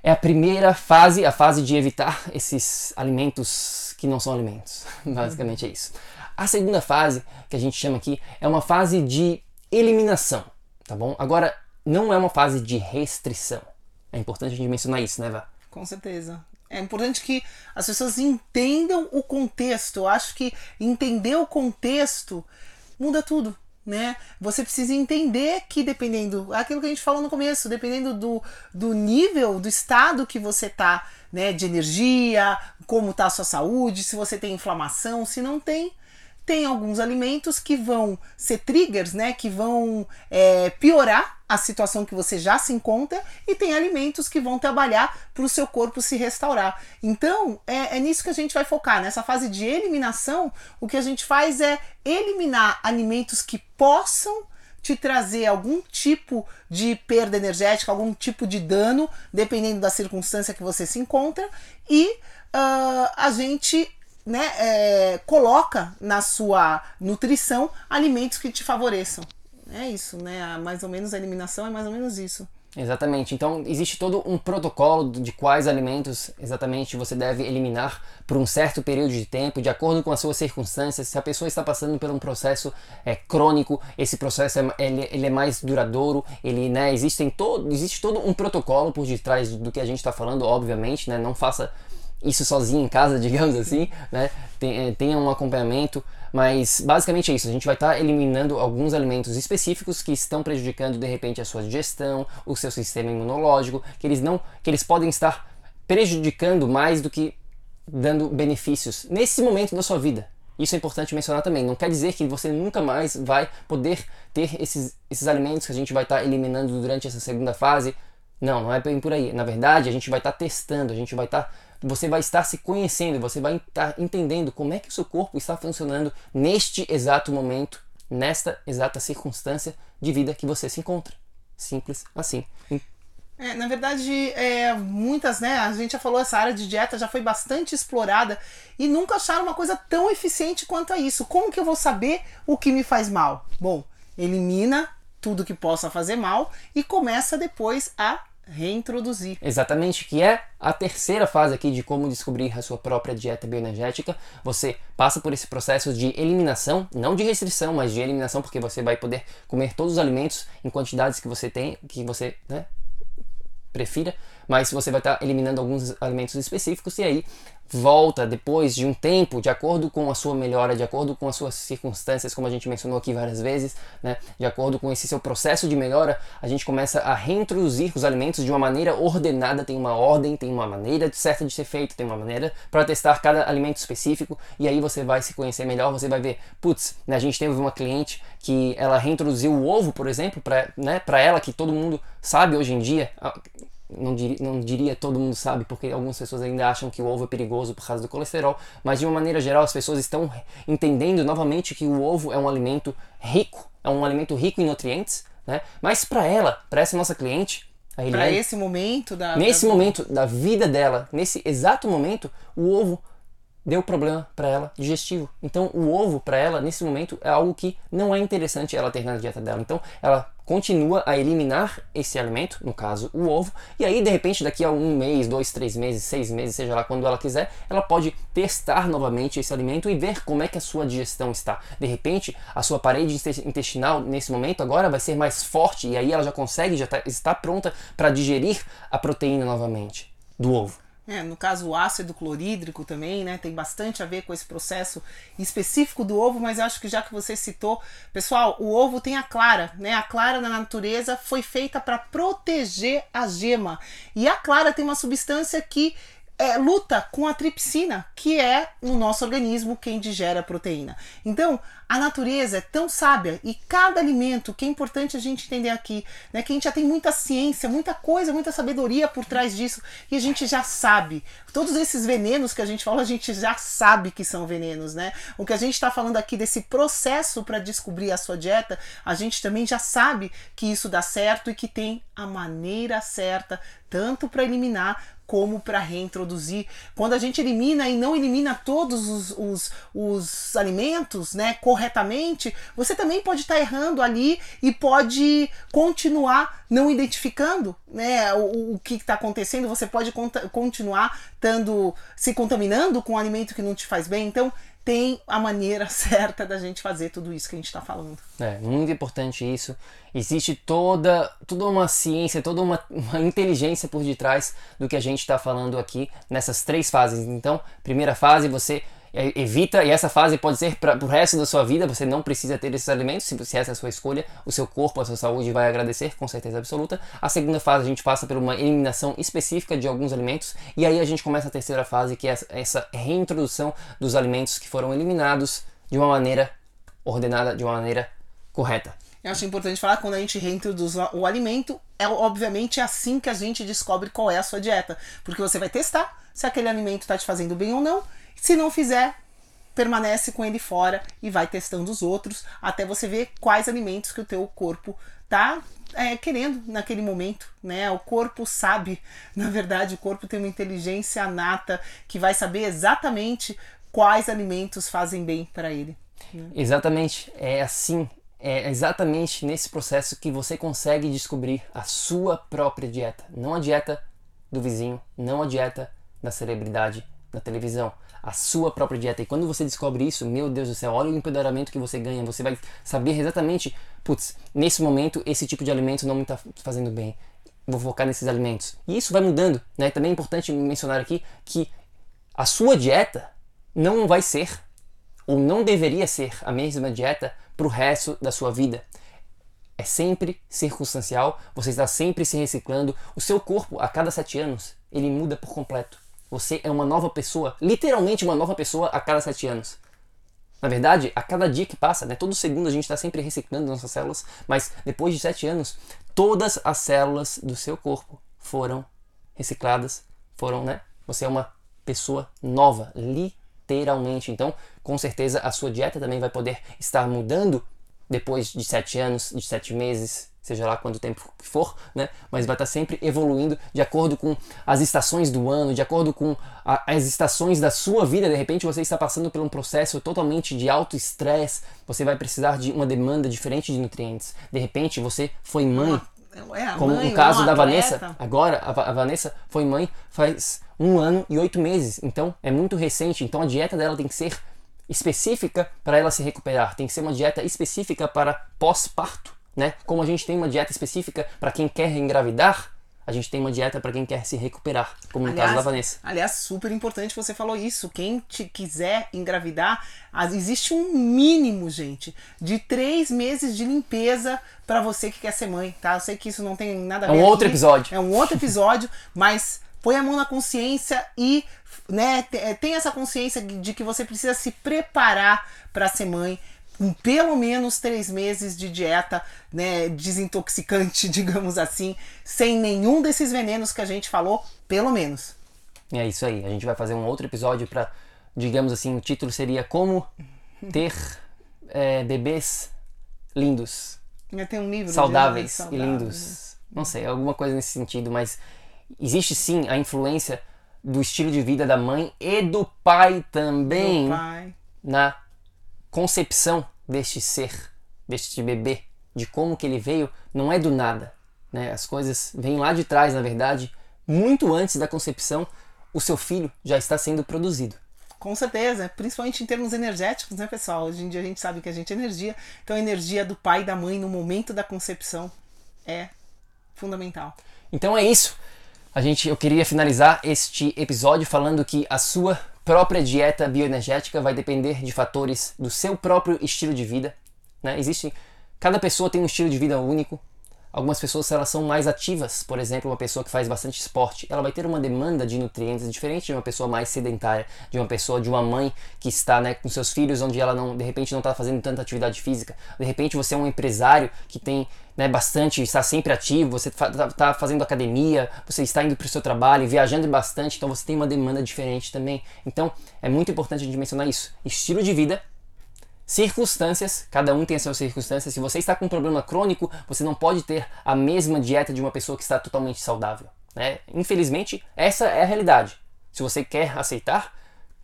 Speaker 1: é a primeira fase, a fase de evitar esses alimentos que não são alimentos. Basicamente é isso. A segunda fase, que a gente chama aqui, é uma fase de eliminação, tá bom? Agora, não é uma fase de restrição. É importante a gente mencionar isso, né, Vá?
Speaker 2: Com certeza. É importante que as pessoas entendam o contexto. Eu acho que entender o contexto muda tudo. Né? Você precisa entender que dependendo, aquilo que a gente falou no começo, dependendo do, do nível, do estado que você tá, né, de energia, como tá a sua saúde, se você tem inflamação, se não tem, tem alguns alimentos que vão ser triggers, né? Que vão é, piorar a situação que você já se encontra, e tem alimentos que vão trabalhar para o seu corpo se restaurar. Então, é, é nisso que a gente vai focar. Nessa fase de eliminação, o que a gente faz é eliminar alimentos que possam te trazer algum tipo de perda energética, algum tipo de dano, dependendo da circunstância que você se encontra, e uh, a gente né, é, coloca na sua nutrição alimentos que te favoreçam. É isso, né? Mais ou menos a eliminação é mais ou menos isso.
Speaker 1: Exatamente. Então, existe todo um protocolo de quais alimentos exatamente você deve eliminar por um certo período de tempo, de acordo com as suas circunstâncias. Se a pessoa está passando por um processo é, crônico, esse processo é, ele, ele é mais duradouro, ele, né, existem todo, existe todo um protocolo por detrás do que a gente está falando, obviamente, né? Não faça isso sozinho em casa, digamos assim, né? Tenha um acompanhamento, mas basicamente é isso. A gente vai estar tá eliminando alguns alimentos específicos que estão prejudicando de repente a sua digestão, o seu sistema imunológico, que eles não, que eles podem estar prejudicando mais do que dando benefícios nesse momento da sua vida. Isso é importante mencionar também. Não quer dizer que você nunca mais vai poder ter esses, esses alimentos que a gente vai estar tá eliminando durante essa segunda fase. Não, não é bem por aí. Na verdade, a gente vai estar tá testando, a gente vai estar. Você vai estar se conhecendo, você vai estar tá entendendo como é que o seu corpo está funcionando neste exato momento, nesta exata circunstância de vida que você se encontra. Simples assim.
Speaker 2: É, na verdade, é, muitas, né? A gente já falou, essa área de dieta já foi bastante explorada e nunca acharam uma coisa tão eficiente quanto a isso. Como que eu vou saber o que me faz mal? Bom, elimina tudo que possa fazer mal e começa depois a reintroduzir.
Speaker 1: Exatamente, que é a terceira fase aqui de como descobrir a sua própria dieta bioenergética. Você passa por esse processo de eliminação, não de restrição, mas de eliminação, porque você vai poder comer todos os alimentos em quantidades que você tem, que você né, prefira, mas você vai estar eliminando alguns alimentos específicos e aí volta depois de um tempo, de acordo com a sua melhora, de acordo com as suas circunstâncias, como a gente mencionou aqui várias vezes, né? de acordo com esse seu processo de melhora, a gente começa a reintroduzir os alimentos de uma maneira ordenada, tem uma ordem, tem uma maneira certa de ser feito, tem uma maneira para testar cada alimento específico e aí você vai se conhecer melhor, você vai ver, putz, né, a gente teve uma cliente que ela reintroduziu o ovo, por exemplo, para né, ela que todo mundo sabe hoje em dia, não diria, não diria todo mundo sabe, porque algumas pessoas ainda acham que o ovo é perigoso por causa do colesterol, mas de uma maneira geral as pessoas estão entendendo novamente que o ovo é um alimento rico, é um alimento rico em nutrientes, né? Mas para ela, para essa nossa cliente,
Speaker 2: para esse momento da
Speaker 1: nesse
Speaker 2: da...
Speaker 1: momento da vida dela, nesse exato momento, o ovo deu problema para ela digestivo. Então, o ovo para ela nesse momento é algo que não é interessante ela ter na dieta dela. Então, ela continua a eliminar esse alimento, no caso o ovo, e aí de repente daqui a um mês, dois, três meses, seis meses, seja lá quando ela quiser, ela pode testar novamente esse alimento e ver como é que a sua digestão está. De repente, a sua parede intestinal nesse momento agora vai ser mais forte e aí ela já consegue, já tá, está pronta para digerir a proteína novamente do ovo.
Speaker 2: É, no caso, o ácido clorídrico também, né, tem bastante a ver com esse processo específico do ovo, mas acho que já que você citou, pessoal, o ovo tem a clara, né? A clara na natureza foi feita para proteger a gema. E a clara tem uma substância que é, luta com a tripsina, que é no nosso organismo quem digere a proteína. Então, a natureza é tão sábia e cada alimento, que é importante a gente entender aqui, né, que a gente já tem muita ciência, muita coisa, muita sabedoria por trás disso e a gente já sabe. Todos esses venenos que a gente fala, a gente já sabe que são venenos, né? O que a gente está falando aqui desse processo para descobrir a sua dieta, a gente também já sabe que isso dá certo e que tem a maneira certa, tanto para eliminar como para reintroduzir. Quando a gente elimina e não elimina todos os, os, os alimentos né, corretamente, você também pode estar tá errando ali e pode continuar não identificando né, o, o que está acontecendo, você pode continuar tando, se contaminando com um alimento que não te faz bem. Então, tem a maneira certa da gente fazer tudo isso que a gente está falando.
Speaker 1: É, muito importante isso. Existe toda, toda uma ciência, toda uma, uma inteligência por detrás do que a gente está falando aqui nessas três fases. Então, primeira fase, você evita, e essa fase pode ser para o resto da sua vida, você não precisa ter esses alimentos, se, essa é a sua escolha, o seu corpo, a sua saúde vai agradecer com certeza absoluta. A segunda fase a gente passa por uma eliminação específica de alguns alimentos, e aí a gente começa a terceira fase, que é essa reintrodução dos alimentos que foram eliminados de uma maneira ordenada, de uma maneira correta.
Speaker 2: Eu acho importante falar quando a gente reintroduz o alimento, é obviamente assim que a gente descobre qual é a sua dieta, porque você vai testar se aquele alimento está te fazendo bem ou não se não fizer, permanece com ele fora e vai testando os outros até você ver quais alimentos que o teu corpo tá é, querendo naquele momento, né? O corpo sabe, na verdade, o corpo tem uma inteligência nata que vai saber exatamente quais alimentos fazem bem para ele.
Speaker 1: Né? Exatamente, é assim, é exatamente nesse processo que você consegue descobrir a sua própria dieta, não a dieta do vizinho, não a dieta da celebridade na televisão, a sua própria dieta. E quando você descobre isso, meu Deus do céu, olha o empoderamento que você ganha. Você vai saber exatamente, putz, nesse momento esse tipo de alimento não me está fazendo bem. Vou focar nesses alimentos. E isso vai mudando, né? Também é importante mencionar aqui que a sua dieta não vai ser ou não deveria ser a mesma dieta para o resto da sua vida. É sempre circunstancial, você está sempre se reciclando. O seu corpo, a cada sete anos, ele muda por completo. Você é uma nova pessoa, literalmente uma nova pessoa a cada sete anos. Na verdade, a cada dia que passa, né, todo segundo a gente está sempre reciclando nossas células, mas depois de 7 anos, todas as células do seu corpo foram recicladas, foram, né? Você é uma pessoa nova, literalmente. Então, com certeza, a sua dieta também vai poder estar mudando depois de 7 anos, de 7 meses, seja lá quanto tempo for, né? Mas vai estar sempre evoluindo de acordo com as estações do ano, de acordo com a, as estações da sua vida. De repente você está passando por um processo totalmente de alto estresse, você vai precisar de uma demanda diferente de nutrientes. De repente você foi mãe,
Speaker 2: É, a
Speaker 1: como
Speaker 2: mãe,
Speaker 1: no caso da
Speaker 2: atleta.
Speaker 1: Vanessa, agora a, a Vanessa foi mãe faz um ano e oito meses, então é muito recente. Então a dieta dela tem que ser específica para ela se recuperar, tem que ser uma dieta específica para pós-parto, né? Como a gente tem uma dieta específica para quem quer engravidar, a gente tem uma dieta para quem quer se recuperar, como no caso da Vanessa.
Speaker 2: aliás, super importante você falou isso. Quem te quiser engravidar, existe um mínimo, gente, de três meses de limpeza para você que quer ser mãe, tá? Eu sei que isso não tem nada a
Speaker 1: É
Speaker 2: ver.
Speaker 1: um outro
Speaker 2: aqui,
Speaker 1: episódio.
Speaker 2: É um outro episódio, mas põe a mão na consciência e né, te- tem essa consciência de que você precisa se preparar para ser mãe com pelo menos três meses de dieta né, desintoxicante, digamos assim, sem nenhum desses venenos que a gente falou, pelo menos.
Speaker 1: É isso aí. A gente vai fazer um outro episódio para, digamos assim, o título seria Como ter é, bebês lindos.
Speaker 2: Já tem um livro
Speaker 1: saudáveis
Speaker 2: jovens
Speaker 1: e
Speaker 2: saudáveis,
Speaker 1: lindos. Não sei, alguma coisa nesse sentido, mas existe sim a influência do estilo de vida da mãe e do pai também
Speaker 2: Meu pai.
Speaker 1: na concepção deste ser, deste bebê, de como que ele veio, não é do nada, né? As coisas vêm lá de trás, na verdade, muito antes da concepção, o seu filho já está sendo produzido.
Speaker 2: Com certeza, principalmente em termos energéticos, né, pessoal? Hoje em dia a gente sabe que a gente é energia, então a energia do pai e da mãe no momento da concepção é fundamental.
Speaker 1: Então é isso. A gente, eu queria finalizar este episódio falando que a sua própria dieta bioenergética vai depender de fatores do seu próprio estilo de vida. Né? Existe, cada pessoa tem um estilo de vida único. Algumas pessoas elas são mais ativas, por exemplo, uma pessoa que faz bastante esporte, ela vai ter uma demanda de nutrientes diferente de uma pessoa mais sedentária, de uma pessoa, de uma mãe que está né, com seus filhos, onde ela não, de repente não está fazendo tanta atividade física. De repente você é um empresário que tem né, bastante, está sempre ativo, você está fazendo academia, você está indo para o seu trabalho, viajando bastante, então você tem uma demanda diferente também. Então é muito importante a gente mencionar isso. Estilo de vida Circunstâncias, cada um tem as suas circunstâncias. Se você está com um problema crônico, você não pode ter a mesma dieta de uma pessoa que está totalmente saudável. Né? Infelizmente, essa é a realidade. Se você quer aceitar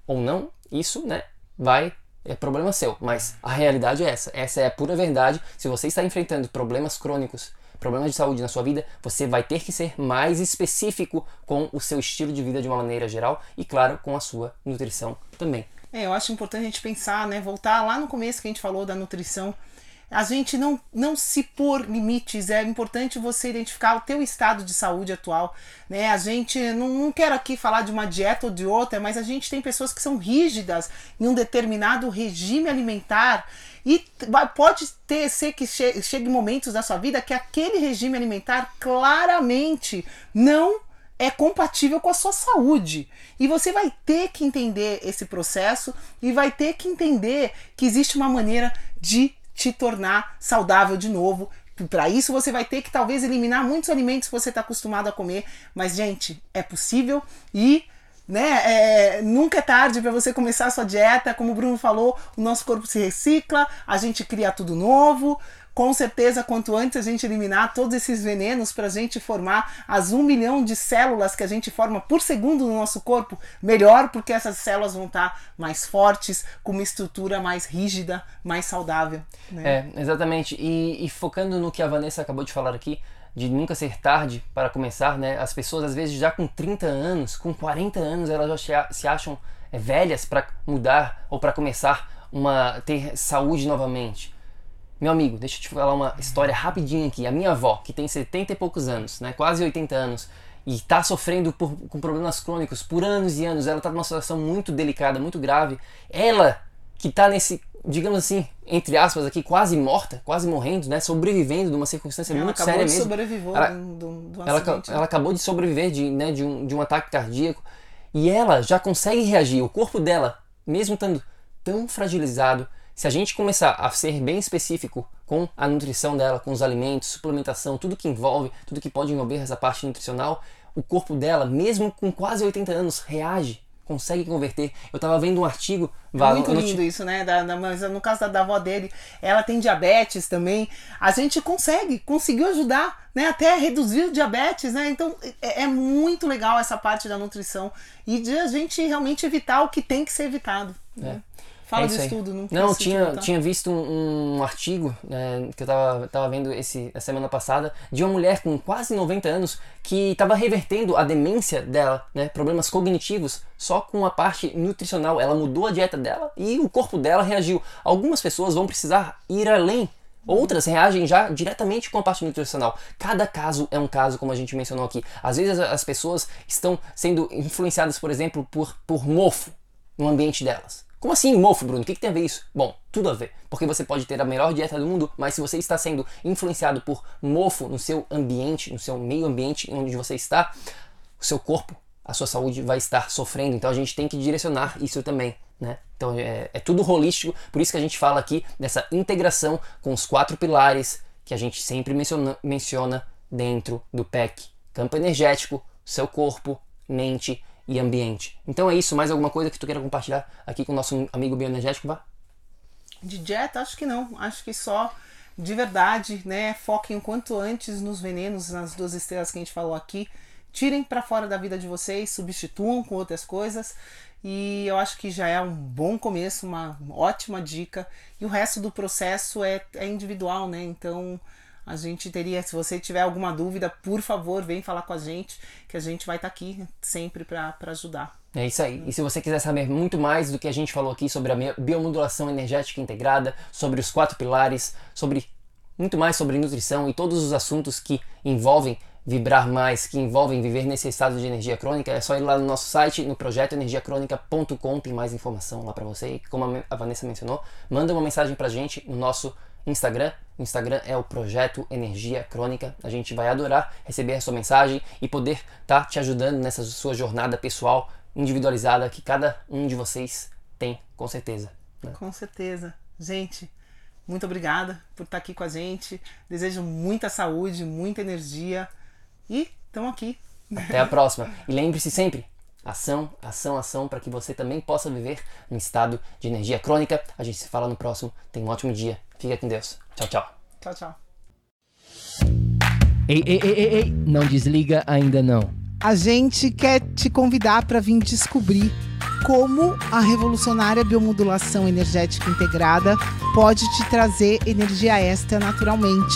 Speaker 1: ou não, isso né, vai é problema seu. Mas a realidade é essa. Essa é a pura verdade. Se você está enfrentando problemas crônicos, problemas de saúde na sua vida, você vai ter que ser mais específico com o seu estilo de vida de uma maneira geral e, claro, com a sua nutrição também.
Speaker 2: É, eu acho importante a gente pensar, né? Voltar lá no começo que a gente falou da nutrição. A gente não, não se pôr limites, é importante você identificar o teu estado de saúde atual, né? A gente não, não quero aqui falar de uma dieta ou de outra, mas a gente tem pessoas que são rígidas em um determinado regime alimentar e pode ter ser que che chegue momentos da sua vida que aquele regime alimentar claramente não é compatível com a sua saúde. E você vai ter que entender esse processo e vai ter que entender que existe uma maneira de te tornar saudável de novo. Para isso você vai ter que talvez eliminar muitos alimentos que você está acostumado a comer, mas gente, é possível e né, é, nunca é tarde para você começar a sua dieta. Como o Bruno falou, o nosso corpo se recicla, a gente cria tudo novo com certeza, quanto antes a gente eliminar todos esses venenos para a gente formar as um milhão de células que a gente forma por segundo no nosso corpo, melhor, porque essas células vão estar mais fortes, com uma estrutura mais rígida, mais saudável. Né?
Speaker 1: É, exatamente. E, e focando no que a Vanessa acabou de falar aqui, de nunca ser tarde para começar, né? As pessoas, às vezes, já com 30 anos, com 40 anos, elas já se acham é, velhas para mudar ou para começar uma ter saúde novamente. Meu amigo, deixa eu te falar uma história rapidinho aqui. A minha avó, que tem 70 e poucos anos, né, quase 80 anos, e está sofrendo por, com problemas crônicos por anos e anos, ela está numa situação muito delicada, muito grave. Ela, que está nesse, digamos assim, entre aspas aqui, quase morta, quase morrendo, né, sobrevivendo de uma circunstância
Speaker 2: ela
Speaker 1: muito séria mesmo. Ela,
Speaker 2: do, do,
Speaker 1: ela,
Speaker 2: acidente,
Speaker 1: ela acabou de sobreviver de, né, de, um, de um ataque cardíaco e ela já consegue reagir. O corpo dela, mesmo estando tão fragilizado. Se a gente começar a ser bem específico com a nutrição dela, com os alimentos, suplementação, tudo que envolve, tudo que pode envolver essa parte nutricional, o corpo dela, mesmo com quase 80 anos, reage consegue converter. Eu tava vendo um artigo.
Speaker 2: É muito lindo isso, né? Da, da, mas no caso da, da avó dele, ela tem diabetes também. A gente consegue, conseguiu ajudar, né? Até reduzir o diabetes, né? Então é, é muito legal essa parte da nutrição e de a gente realmente evitar o que tem que ser evitado. Né?
Speaker 1: É. Fala é disso tudo, não Não, tinha, tinha visto um, um artigo né, que eu tava, tava vendo esse, a semana passada de uma mulher com quase 90 anos que estava revertendo a demência dela, né, problemas cognitivos, só com a parte nutricional. Ela mudou a dieta dela e o corpo dela reagiu. Algumas pessoas vão precisar ir além Outras reagem já diretamente com a parte nutricional. Cada caso é um caso, como a gente mencionou aqui. Às vezes as pessoas estão sendo influenciadas, por exemplo, por, por mofo no ambiente delas. Como assim mofo, Bruno? O que, que, tem a ver isso? Bom, tudo a ver. Porque você pode ter a melhor dieta do mundo, mas se você está sendo influenciado por mofo no seu ambiente, no seu meio ambiente onde você está, o seu corpo, a sua saúde vai estar sofrendo. Então a gente tem que direcionar isso também. Né? Então é, é tudo holístico, por isso que a gente fala aqui dessa integração com os quatro pilares que a gente sempre menciona, menciona dentro do PEC: campo energético, seu corpo, mente e ambiente. Então é isso, mais alguma coisa que tu queira compartilhar aqui com o nosso amigo bioenergético, vá?
Speaker 2: De dieta, acho que não. Acho que só de verdade, né? Foquem o quanto antes nos venenos, nas duas estrelas que a gente falou aqui. Tirem para fora da vida de vocês, substituam com outras coisas. E eu acho que já é um bom começo, uma ótima dica. E o resto do processo é, é individual, né? Então a gente teria, se você tiver alguma dúvida, por favor, vem falar com a gente, que a gente vai estar tá aqui sempre para ajudar.
Speaker 1: É isso aí. E se você quiser saber muito mais do que a gente falou aqui sobre a biomodulação energética integrada, sobre os quatro pilares, sobre muito mais sobre nutrição e todos os assuntos que envolvem vibrar mais, que envolvem viver nesse estado de energia crônica, é só ir lá no nosso site, no projetoenergiacronica.com, tem mais informação lá para você. E como a Vanessa mencionou, manda uma mensagem pra gente no nosso Instagram. O Instagram é o Projeto Energia Crônica. A gente vai adorar receber a sua mensagem e poder estar tá te ajudando nessa sua jornada pessoal individualizada que cada um de vocês tem, com certeza.
Speaker 2: Né? Com certeza. Gente, muito obrigada por estar aqui com a gente. Desejo muita saúde, muita energia e estamos aqui.
Speaker 1: Até a próxima. E lembre-se sempre, ação, ação, ação, para que você também possa viver um estado de energia crônica. A gente se fala no próximo. Tenha um ótimo dia. Fica com Deus. Tchau, tchau.
Speaker 2: Tchau, tchau.
Speaker 1: Ei, ei, ei, ei, ei, não desliga ainda não.
Speaker 2: A gente quer te convidar para vir descobrir como a revolucionária biomodulação energética integrada pode te trazer energia extra naturalmente,